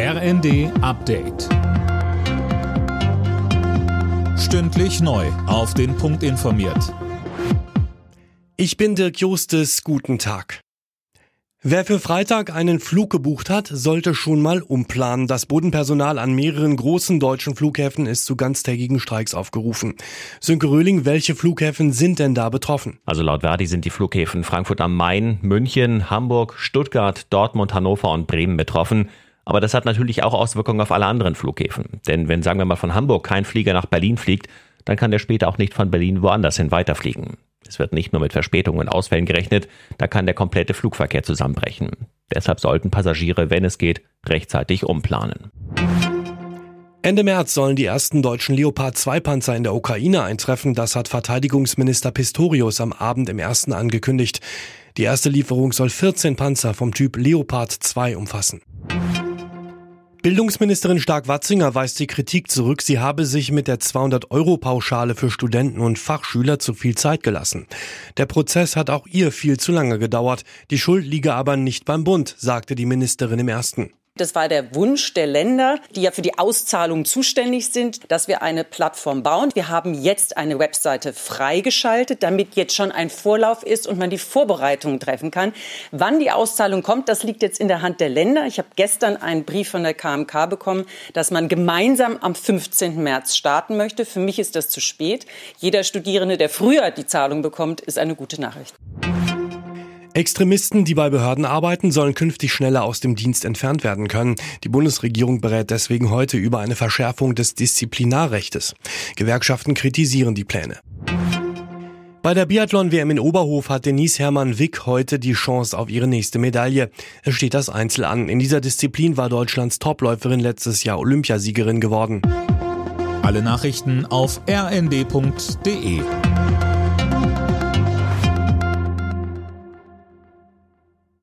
RND Update. Stündlich neu. Auf den Punkt informiert. Ich bin Dirk Justes. Guten Tag. Wer für Freitag einen Flug gebucht hat, sollte schon mal umplanen. Das Bodenpersonal an mehreren großen deutschen Flughäfen ist zu ganztägigen Streiks aufgerufen. Sönke Röhling, welche Flughäfen sind denn da betroffen? Also laut Verdi sind die Flughäfen Frankfurt am Main, München, Hamburg, Stuttgart, Dortmund, Hannover und Bremen betroffen. Aber das hat natürlich auch Auswirkungen auf alle anderen Flughäfen. Denn wenn, sagen wir mal, von Hamburg kein Flieger nach Berlin fliegt, dann kann der später auch nicht von Berlin woanders hin weiterfliegen. Es wird nicht nur mit Verspätungen und Ausfällen gerechnet, da kann der komplette Flugverkehr zusammenbrechen. Deshalb sollten Passagiere, wenn es geht, rechtzeitig umplanen. Ende März sollen die ersten deutschen Leopard 2 Panzer in der Ukraine eintreffen. Das hat Verteidigungsminister Pistorius am Abend im ersten angekündigt. Die erste Lieferung soll 14 Panzer vom Typ Leopard 2 umfassen. Bildungsministerin Stark-Watzinger weist die Kritik zurück, sie habe sich mit der 200-Euro-Pauschale für Studenten und Fachschüler zu viel Zeit gelassen. Der Prozess hat auch ihr viel zu lange gedauert. Die Schuld liege aber nicht beim Bund, sagte die Ministerin im ersten. Das war der Wunsch der Länder, die ja für die Auszahlung zuständig sind, dass wir eine Plattform bauen. Wir haben jetzt eine Webseite freigeschaltet, damit jetzt schon ein Vorlauf ist und man die Vorbereitungen treffen kann. Wann die Auszahlung kommt, das liegt jetzt in der Hand der Länder. Ich habe gestern einen Brief von der KMK bekommen, dass man gemeinsam am 15. März starten möchte. Für mich ist das zu spät. Jeder Studierende, der früher die Zahlung bekommt, ist eine gute Nachricht. Extremisten, die bei Behörden arbeiten, sollen künftig schneller aus dem Dienst entfernt werden können. Die Bundesregierung berät deswegen heute über eine Verschärfung des Disziplinarrechtes. Gewerkschaften kritisieren die Pläne. Bei der Biathlon-WM in Oberhof hat Denise Hermann Wick heute die Chance auf ihre nächste Medaille. Es steht das Einzel an. In dieser Disziplin war Deutschlands Topläuferin letztes Jahr Olympiasiegerin geworden. Alle Nachrichten auf rnd.de